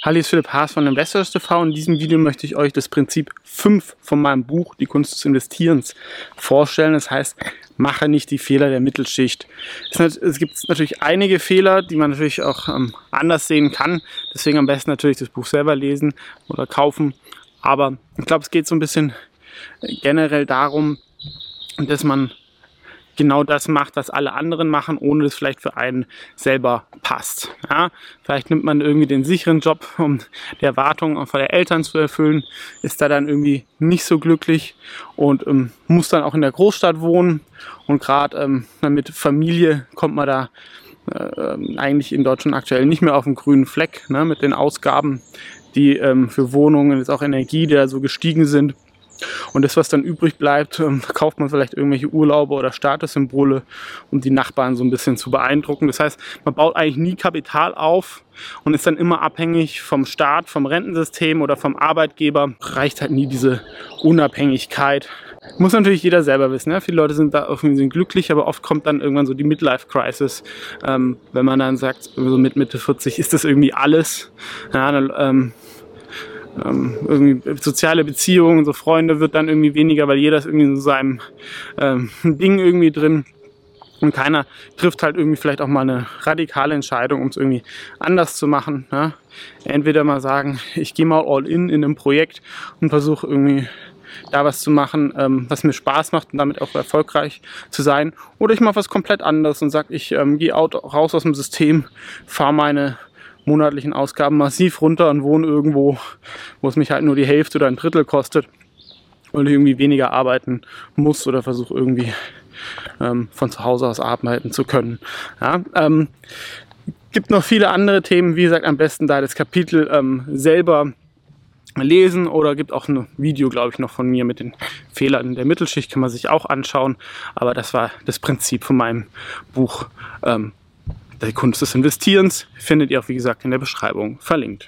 Hallo, hier ist Philipp Haas von Investors TV. In diesem Video möchte ich euch das Prinzip 5 von meinem Buch Die Kunst des Investierens vorstellen. Das heißt, mache nicht die Fehler der Mittelschicht. Es gibt natürlich einige Fehler, die man natürlich auch ähm, anders sehen kann. Deswegen am besten natürlich das Buch selber lesen oder kaufen. Aber ich glaube, es geht so ein bisschen generell darum, dass man genau das macht, was alle anderen machen, ohne dass vielleicht für einen selber passt. Ja, vielleicht nimmt man irgendwie den sicheren Job, um die Erwartungen von der Eltern zu erfüllen, ist da dann irgendwie nicht so glücklich und ähm, muss dann auch in der Großstadt wohnen. Und gerade ähm, mit Familie kommt man da äh, eigentlich in Deutschland aktuell nicht mehr auf den grünen Fleck ne, mit den Ausgaben, die ähm, für Wohnungen, jetzt auch Energie, die da so gestiegen sind. Und das, was dann übrig bleibt, ähm, kauft man vielleicht irgendwelche Urlaube oder Statussymbole, um die Nachbarn so ein bisschen zu beeindrucken. Das heißt, man baut eigentlich nie Kapital auf und ist dann immer abhängig vom Staat, vom Rentensystem oder vom Arbeitgeber. Reicht halt nie diese Unabhängigkeit. Muss natürlich jeder selber wissen. Ja? Viele Leute sind da irgendwie sind glücklich, aber oft kommt dann irgendwann so die Midlife-Crisis, ähm, wenn man dann sagt, so mit Mitte 40 ist das irgendwie alles. Ja, dann, ähm, ähm, irgendwie soziale Beziehungen, so Freunde wird dann irgendwie weniger, weil jeder ist irgendwie in seinem ähm, Ding irgendwie drin. Und keiner trifft halt irgendwie vielleicht auch mal eine radikale Entscheidung, um es irgendwie anders zu machen. Ne? Entweder mal sagen, ich gehe mal all in in einem Projekt und versuche irgendwie da was zu machen, ähm, was mir Spaß macht und damit auch erfolgreich zu sein. Oder ich mache was komplett anderes und sage, ich ähm, gehe raus aus dem System, fahre meine monatlichen Ausgaben massiv runter und wohne irgendwo, wo es mich halt nur die Hälfte oder ein Drittel kostet und ich irgendwie weniger arbeiten muss oder versuche irgendwie ähm, von zu Hause aus arbeiten zu können. Ja, ähm, gibt noch viele andere Themen. Wie gesagt, am besten da das Kapitel ähm, selber lesen oder gibt auch ein Video, glaube ich, noch von mir mit den Fehlern der Mittelschicht, kann man sich auch anschauen. Aber das war das Prinzip von meinem Buch ähm, die Kunst des Investierens findet ihr auch, wie gesagt, in der Beschreibung verlinkt.